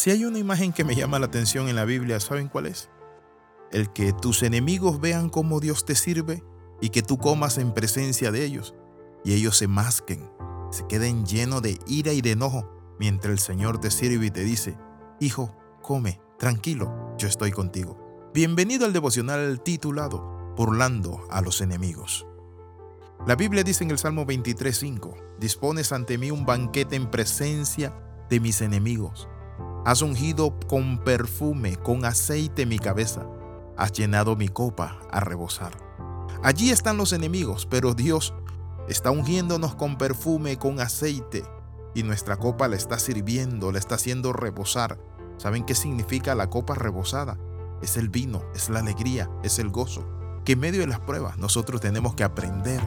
Si hay una imagen que me llama la atención en la Biblia, ¿saben cuál es? El que tus enemigos vean cómo Dios te sirve y que tú comas en presencia de ellos y ellos se masquen, se queden llenos de ira y de enojo mientras el Señor te sirve y te dice, Hijo, come, tranquilo, yo estoy contigo. Bienvenido al devocional titulado Burlando a los enemigos. La Biblia dice en el Salmo 23:5, Dispones ante mí un banquete en presencia de mis enemigos. Has ungido con perfume, con aceite mi cabeza. Has llenado mi copa a rebosar. Allí están los enemigos, pero Dios está ungiéndonos con perfume, con aceite, y nuestra copa la está sirviendo, la está haciendo rebosar. ¿Saben qué significa la copa rebosada? Es el vino, es la alegría, es el gozo. Que en medio de las pruebas nosotros tenemos que aprender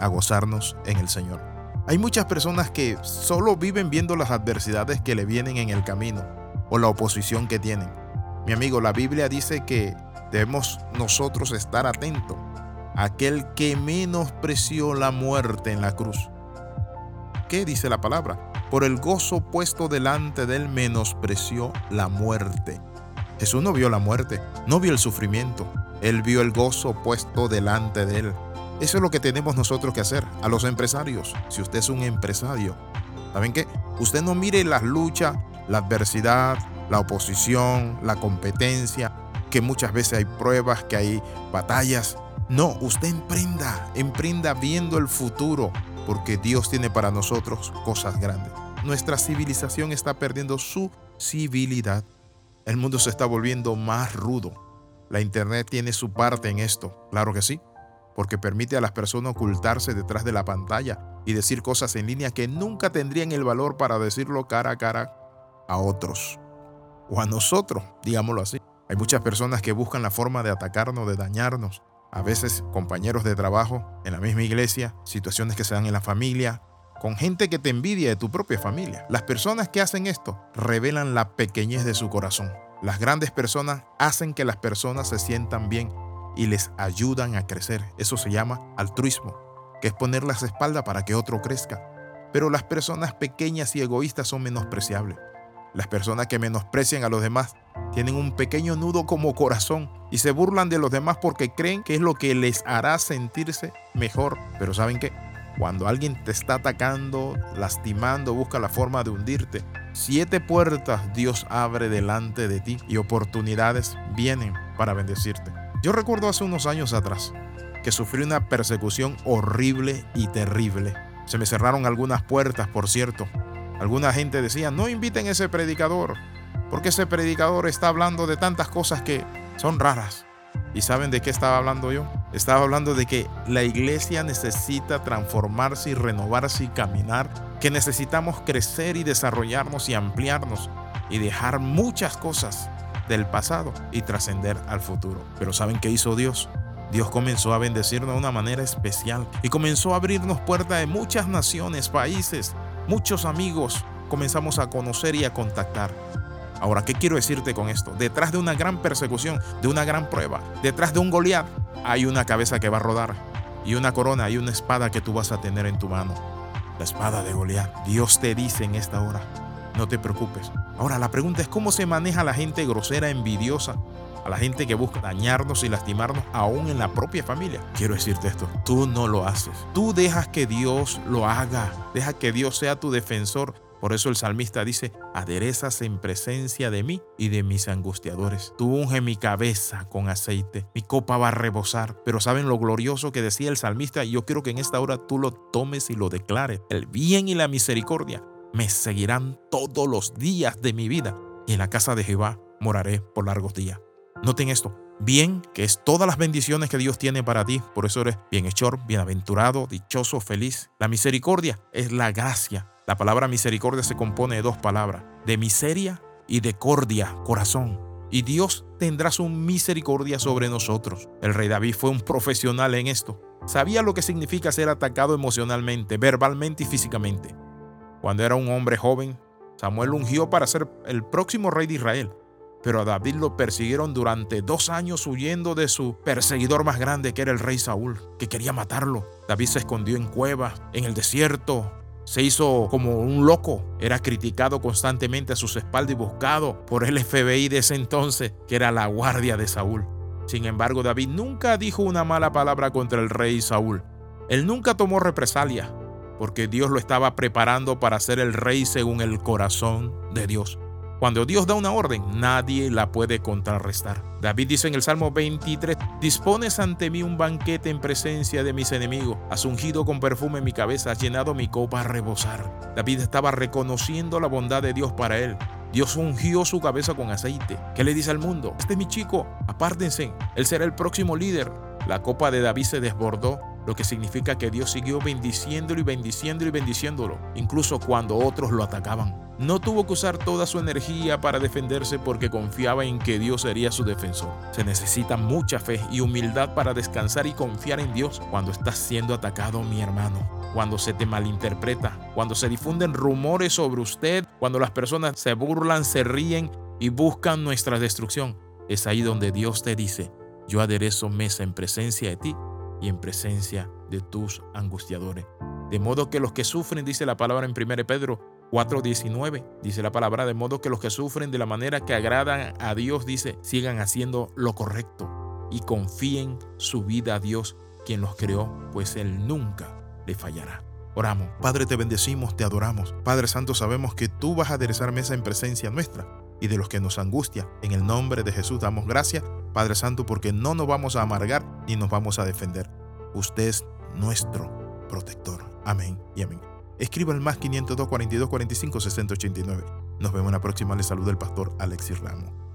a gozarnos en el Señor. Hay muchas personas que solo viven viendo las adversidades que le vienen en el camino o la oposición que tienen. Mi amigo, la Biblia dice que debemos nosotros estar atentos a aquel que menospreció la muerte en la cruz. ¿Qué dice la palabra? Por el gozo puesto delante de él menospreció la muerte. Jesús no vio la muerte, no vio el sufrimiento, él vio el gozo puesto delante de él. Eso es lo que tenemos nosotros que hacer a los empresarios. Si usted es un empresario, ¿saben qué? Usted no mire las luchas, la adversidad, la oposición, la competencia, que muchas veces hay pruebas, que hay batallas. No, usted emprenda, emprenda viendo el futuro, porque Dios tiene para nosotros cosas grandes. Nuestra civilización está perdiendo su civilidad. El mundo se está volviendo más rudo. La Internet tiene su parte en esto, claro que sí porque permite a las personas ocultarse detrás de la pantalla y decir cosas en línea que nunca tendrían el valor para decirlo cara a cara a otros o a nosotros, digámoslo así. Hay muchas personas que buscan la forma de atacarnos, de dañarnos. A veces compañeros de trabajo, en la misma iglesia, situaciones que se dan en la familia, con gente que te envidia de tu propia familia. Las personas que hacen esto revelan la pequeñez de su corazón. Las grandes personas hacen que las personas se sientan bien y les ayudan a crecer. Eso se llama altruismo, que es poner las espaldas para que otro crezca. Pero las personas pequeñas y egoístas son menospreciables. Las personas que menosprecian a los demás tienen un pequeño nudo como corazón y se burlan de los demás porque creen que es lo que les hará sentirse mejor. Pero ¿saben qué? Cuando alguien te está atacando, lastimando, busca la forma de hundirte, siete puertas Dios abre delante de ti y oportunidades vienen para bendecirte. Yo recuerdo hace unos años atrás que sufrí una persecución horrible y terrible. Se me cerraron algunas puertas, por cierto. Alguna gente decía, no inviten a ese predicador, porque ese predicador está hablando de tantas cosas que son raras. ¿Y saben de qué estaba hablando yo? Estaba hablando de que la iglesia necesita transformarse y renovarse y caminar, que necesitamos crecer y desarrollarnos y ampliarnos y dejar muchas cosas del pasado y trascender al futuro. Pero ¿saben qué hizo Dios? Dios comenzó a bendecirnos de una manera especial y comenzó a abrirnos puertas de muchas naciones, países, muchos amigos. Comenzamos a conocer y a contactar. Ahora, ¿qué quiero decirte con esto? Detrás de una gran persecución, de una gran prueba, detrás de un Goliat, hay una cabeza que va a rodar y una corona y una espada que tú vas a tener en tu mano. La espada de Goliat. Dios te dice en esta hora, no te preocupes. Ahora la pregunta es cómo se maneja la gente grosera, envidiosa, a la gente que busca dañarnos y lastimarnos aún en la propia familia. Quiero decirte esto, tú no lo haces. Tú dejas que Dios lo haga. Deja que Dios sea tu defensor. Por eso el salmista dice, aderezas en presencia de mí y de mis angustiadores. Tú unge mi cabeza con aceite, mi copa va a rebosar. Pero ¿saben lo glorioso que decía el salmista? Yo quiero que en esta hora tú lo tomes y lo declares. El bien y la misericordia me seguirán todos los días de mi vida y en la casa de Jehová moraré por largos días. Noten esto, bien, que es todas las bendiciones que Dios tiene para ti, por eso eres bienhechor, bienaventurado, dichoso, feliz. La misericordia es la gracia. La palabra misericordia se compone de dos palabras, de miseria y de cordia, corazón. Y Dios tendrá su misericordia sobre nosotros. El rey David fue un profesional en esto. Sabía lo que significa ser atacado emocionalmente, verbalmente y físicamente. Cuando era un hombre joven, Samuel ungió para ser el próximo rey de Israel. Pero a David lo persiguieron durante dos años huyendo de su perseguidor más grande, que era el rey Saúl, que quería matarlo. David se escondió en cuevas, en el desierto, se hizo como un loco, era criticado constantemente a sus espaldas y buscado por el FBI de ese entonces, que era la guardia de Saúl. Sin embargo, David nunca dijo una mala palabra contra el rey Saúl. Él nunca tomó represalia, porque Dios lo estaba preparando para ser el rey según el corazón de Dios. Cuando Dios da una orden, nadie la puede contrarrestar. David dice en el Salmo 23, dispones ante mí un banquete en presencia de mis enemigos, has ungido con perfume mi cabeza, has llenado mi copa a rebosar. David estaba reconociendo la bondad de Dios para él. Dios ungió su cabeza con aceite. ¿Qué le dice al mundo? Este es mi chico, apártense, él será el próximo líder. La copa de David se desbordó lo que significa que Dios siguió bendiciéndolo y bendiciéndolo y bendiciéndolo, incluso cuando otros lo atacaban. No tuvo que usar toda su energía para defenderse porque confiaba en que Dios sería su defensor. Se necesita mucha fe y humildad para descansar y confiar en Dios cuando estás siendo atacado, mi hermano. Cuando se te malinterpreta, cuando se difunden rumores sobre usted, cuando las personas se burlan, se ríen y buscan nuestra destrucción. Es ahí donde Dios te dice, yo aderezo mesa en presencia de ti y en presencia de tus angustiadores. De modo que los que sufren, dice la palabra en 1 Pedro 4:19, dice la palabra, de modo que los que sufren de la manera que agradan a Dios, dice, sigan haciendo lo correcto y confíen su vida a Dios, quien los creó, pues Él nunca le fallará. Oramos. Padre, te bendecimos, te adoramos. Padre Santo, sabemos que tú vas a aderezar mesa en presencia nuestra y de los que nos angustia. En el nombre de Jesús damos gracias Padre Santo, porque no nos vamos a amargar ni nos vamos a defender. Usted es nuestro protector. Amén y amén. Escriba el más 502 42 45 60 89. Nos vemos en la próxima. Le saluda el pastor Alexis Ramos.